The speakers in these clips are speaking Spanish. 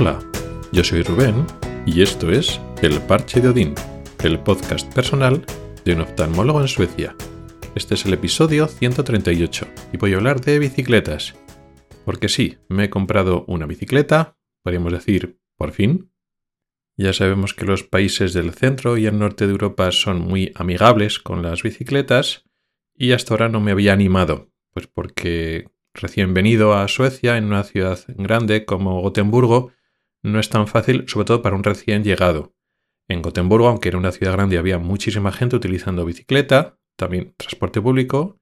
Hola, yo soy Rubén y esto es El Parche de Odín, el podcast personal de un oftalmólogo en Suecia. Este es el episodio 138 y voy a hablar de bicicletas. Porque sí, me he comprado una bicicleta, podríamos decir, por fin. Ya sabemos que los países del centro y el norte de Europa son muy amigables con las bicicletas y hasta ahora no me había animado, pues porque recién venido a Suecia en una ciudad grande como Gotemburgo, no es tan fácil, sobre todo para un recién llegado. En Gotemburgo, aunque era una ciudad grande, había muchísima gente utilizando bicicleta, también transporte público,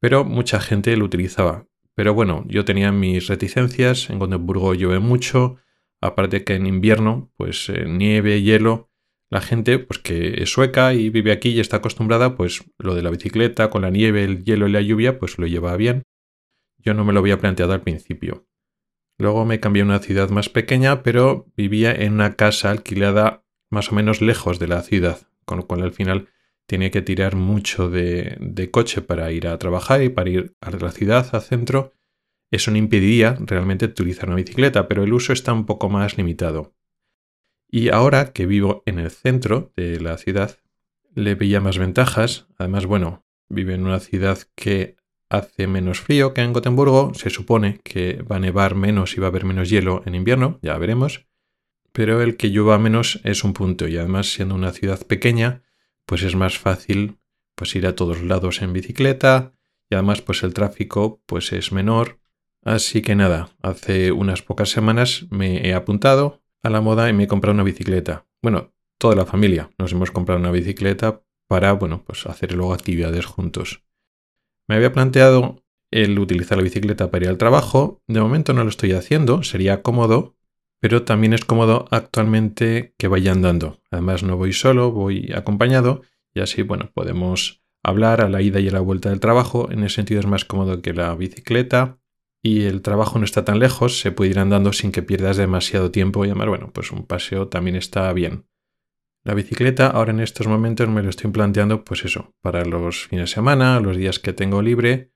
pero mucha gente lo utilizaba. Pero bueno, yo tenía mis reticencias, en Gotemburgo llueve mucho, aparte que en invierno, pues eh, nieve, hielo, la gente, pues que es sueca y vive aquí y está acostumbrada, pues lo de la bicicleta con la nieve, el hielo y la lluvia, pues lo lleva bien. Yo no me lo había planteado al principio. Luego me cambié a una ciudad más pequeña, pero vivía en una casa alquilada más o menos lejos de la ciudad, con lo cual al final tenía que tirar mucho de, coche para ir a trabajar y para ir a la ciudad, al centro. Eso no impedía realmente utilizar una bicicleta, pero el uso está un poco más limitado. Y ahora que vivo en el centro de la ciudad, le veía más ventajas. Además, bueno, vive en una ciudad que hace menos frío que en Gotemburgo, se supone que va a nevar menos y va a haber menos hielo en invierno, ya veremos, pero el que llueva menos es un punto y además siendo una ciudad pequeña, pues es más fácil pues ir a todos lados en bicicleta y además pues el tráfico pues es menor. Así que nada, hace unas pocas semanas me he apuntado a la moda y me he comprado una bicicleta. Bueno, toda la familia nos hemos comprado una bicicleta para, bueno, pues hacer luego actividades juntos. Me había planteado el utilizar la bicicleta para ir al trabajo. De momento no lo estoy haciendo, sería cómodo, pero también es cómodo actualmente que vaya andando. Además no voy solo, voy acompañado y así, bueno, podemos hablar a la ida y a la vuelta del trabajo. En ese sentido es más cómodo que la bicicleta y el trabajo no está tan lejos, se puede ir andando sin que pierdas demasiado tiempo y además, bueno, pues un paseo también está bien. La bicicleta ahora en estos momentos me lo estoy planteando pues eso, para los fines de semana, los días que tengo libre,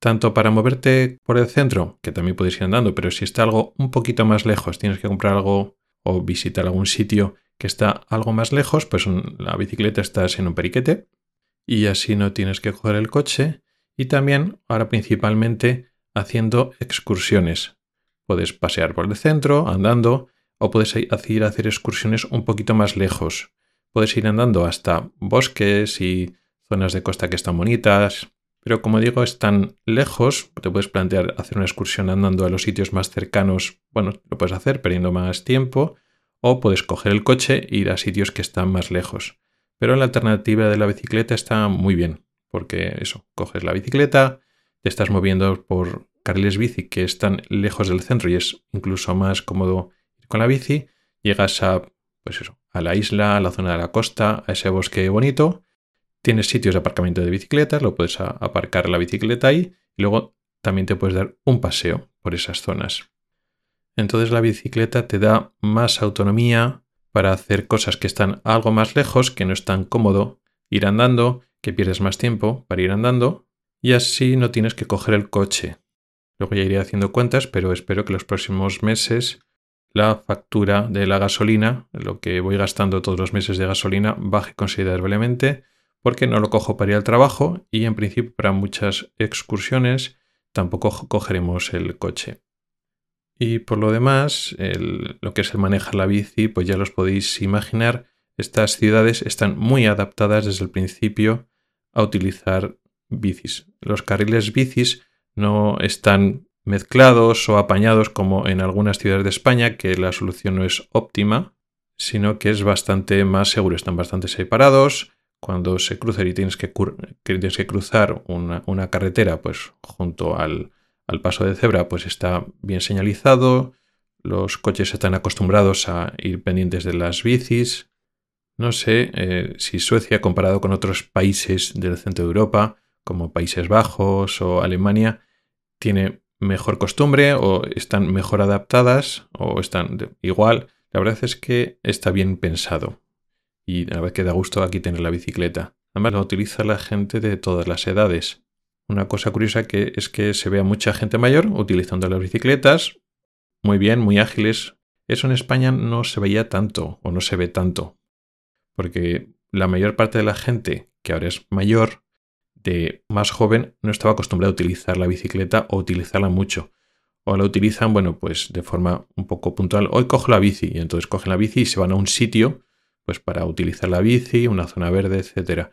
tanto para moverte por el centro, que también puedes ir andando, pero si está algo un poquito más lejos, tienes que comprar algo o visitar algún sitio que está algo más lejos, pues la bicicleta estás en un periquete y así no tienes que coger el coche y también ahora principalmente haciendo excursiones. Puedes pasear por el centro, andando, o puedes ir a hacer excursiones un poquito más lejos. Puedes ir andando hasta bosques y zonas de costa que están bonitas, pero como digo, están lejos. Te puedes plantear hacer una excursión andando a los sitios más cercanos. Bueno, lo puedes hacer perdiendo más tiempo. O puedes coger el coche e ir a sitios que están más lejos. Pero la alternativa de la bicicleta está muy bien. Porque eso, coges la bicicleta, te estás moviendo por carriles bici que están lejos del centro y es incluso más cómodo con la bici, llegas a, pues eso, a la isla, a la zona de la costa, a ese bosque bonito, tienes sitios de aparcamiento de bicicletas, lo puedes aparcar la bicicleta ahí y luego también te puedes dar un paseo por esas zonas. Entonces la bicicleta te da más autonomía para hacer cosas que están algo más lejos, que no es tan cómodo ir andando, que pierdes más tiempo para ir andando y así no tienes que coger el coche. Luego ya iré haciendo cuentas, pero espero que los próximos meses la factura de la gasolina, lo que voy gastando todos los meses de gasolina, baje considerablemente porque no lo cojo para ir al trabajo y en principio para muchas excursiones tampoco cogeremos el coche. Y por lo demás, lo que es el manejar la bici, pues ya los podéis imaginar, estas ciudades están muy adaptadas desde el principio a utilizar bicis. Los carriles bicis no están mezclados o apañados como en algunas ciudades de España, que la solución no es óptima, sino que es bastante más seguro. Están bastante separados. Cuando se cruzan y tienes que, tienes que cruzar una, carretera, pues junto al, paso de cebra, pues está bien señalizado. Los coches están acostumbrados a ir pendientes de las bicis. No sé eh, si Suecia, comparado con otros países del centro de Europa, como Países Bajos o Alemania, tiene mejor costumbre o están mejor adaptadas o están igual. La verdad es que está bien pensado. Y la verdad que da gusto aquí tener la bicicleta. Además la utiliza la gente de todas las edades. Una cosa curiosa que es que se ve a mucha gente mayor utilizando las bicicletas. Muy bien, muy ágiles. Eso en España no se veía tanto o no se ve tanto, porque la mayor parte de la gente que ahora es mayor, de más joven, no estaba acostumbrada a utilizar la bicicleta o utilizarla mucho. O la utilizan, bueno, pues de forma un poco puntual. Hoy cojo la bici y entonces cogen la bici y se van a un sitio, pues para utilizar la bici, una zona verde, etcétera.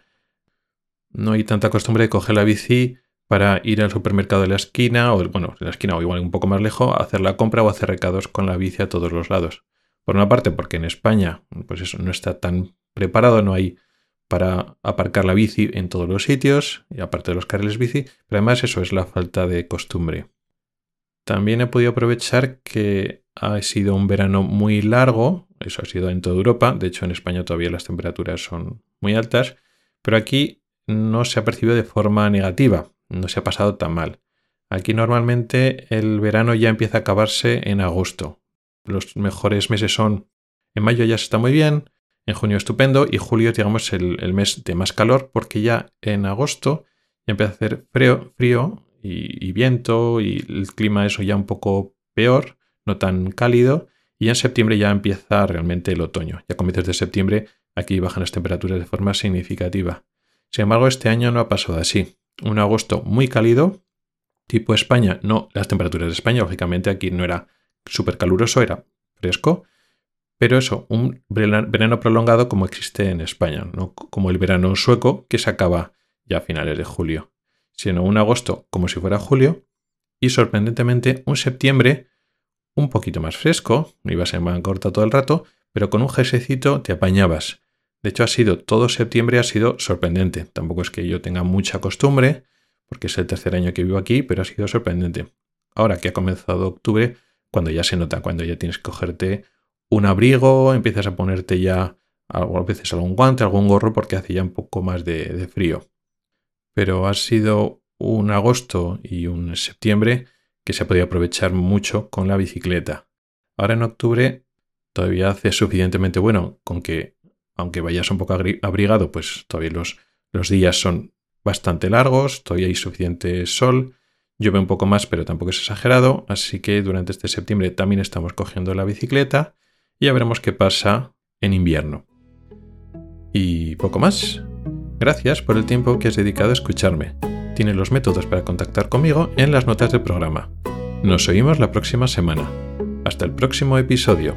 No hay tanta costumbre de coger la bici para ir al supermercado de la esquina, o bueno, de la esquina o igual un poco más lejos, hacer la compra o hacer recados con la bici a todos los lados. Por una parte, porque en España, pues eso no está tan preparado, no hay para aparcar la bici en todos los sitios, y aparte de los carriles bici, pero además eso es la falta de costumbre. También he podido aprovechar que ha sido un verano muy largo, eso ha sido en toda Europa, de hecho en España todavía las temperaturas son muy altas, pero aquí no se ha percibido de forma negativa, no se ha pasado tan mal. Aquí normalmente el verano ya empieza a acabarse en agosto. Los mejores meses son en mayo ya se está muy bien, en junio estupendo y julio digamos el, mes de más calor porque ya en agosto ya empieza a hacer frío, frío y, viento y el clima eso ya un poco peor, no tan cálido y en septiembre ya empieza realmente el otoño. Ya comienzos de septiembre aquí bajan las temperaturas de forma significativa. Sin embargo, este año no ha pasado así un agosto muy cálido, tipo España, no las temperaturas de España, lógicamente aquí no era súper caluroso, era fresco, pero eso, un verano prolongado como existe en España, no como el verano sueco que se acaba ya a finales de julio, sino un agosto como si fuera julio y sorprendentemente un septiembre un poquito más fresco, no iba a ser más corta todo el rato, pero con un jersecito te apañabas. De hecho, ha sido todo septiembre ha sido sorprendente. Tampoco es que yo tenga mucha costumbre, porque es el tercer año que vivo aquí, pero ha sido sorprendente. Ahora que ha comenzado octubre, cuando ya se nota, cuando ya tienes que cogerte un abrigo, empiezas a ponerte ya a veces algún guante, algún gorro, porque hace ya un poco más de, de frío. Pero ha sido un agosto y un septiembre que se ha podido aprovechar mucho con la bicicleta. Ahora en octubre todavía hace suficientemente bueno con que aunque vayas un poco abrigado, pues todavía los, los días son bastante largos, todavía hay suficiente sol, llueve un poco más, pero tampoco es exagerado, así que durante este septiembre también estamos cogiendo la bicicleta y ya veremos qué pasa en invierno. Y poco más. Gracias por el tiempo que has dedicado a escucharme. Tienes los métodos para contactar conmigo en las notas del programa. Nos oímos la próxima semana. Hasta el próximo episodio.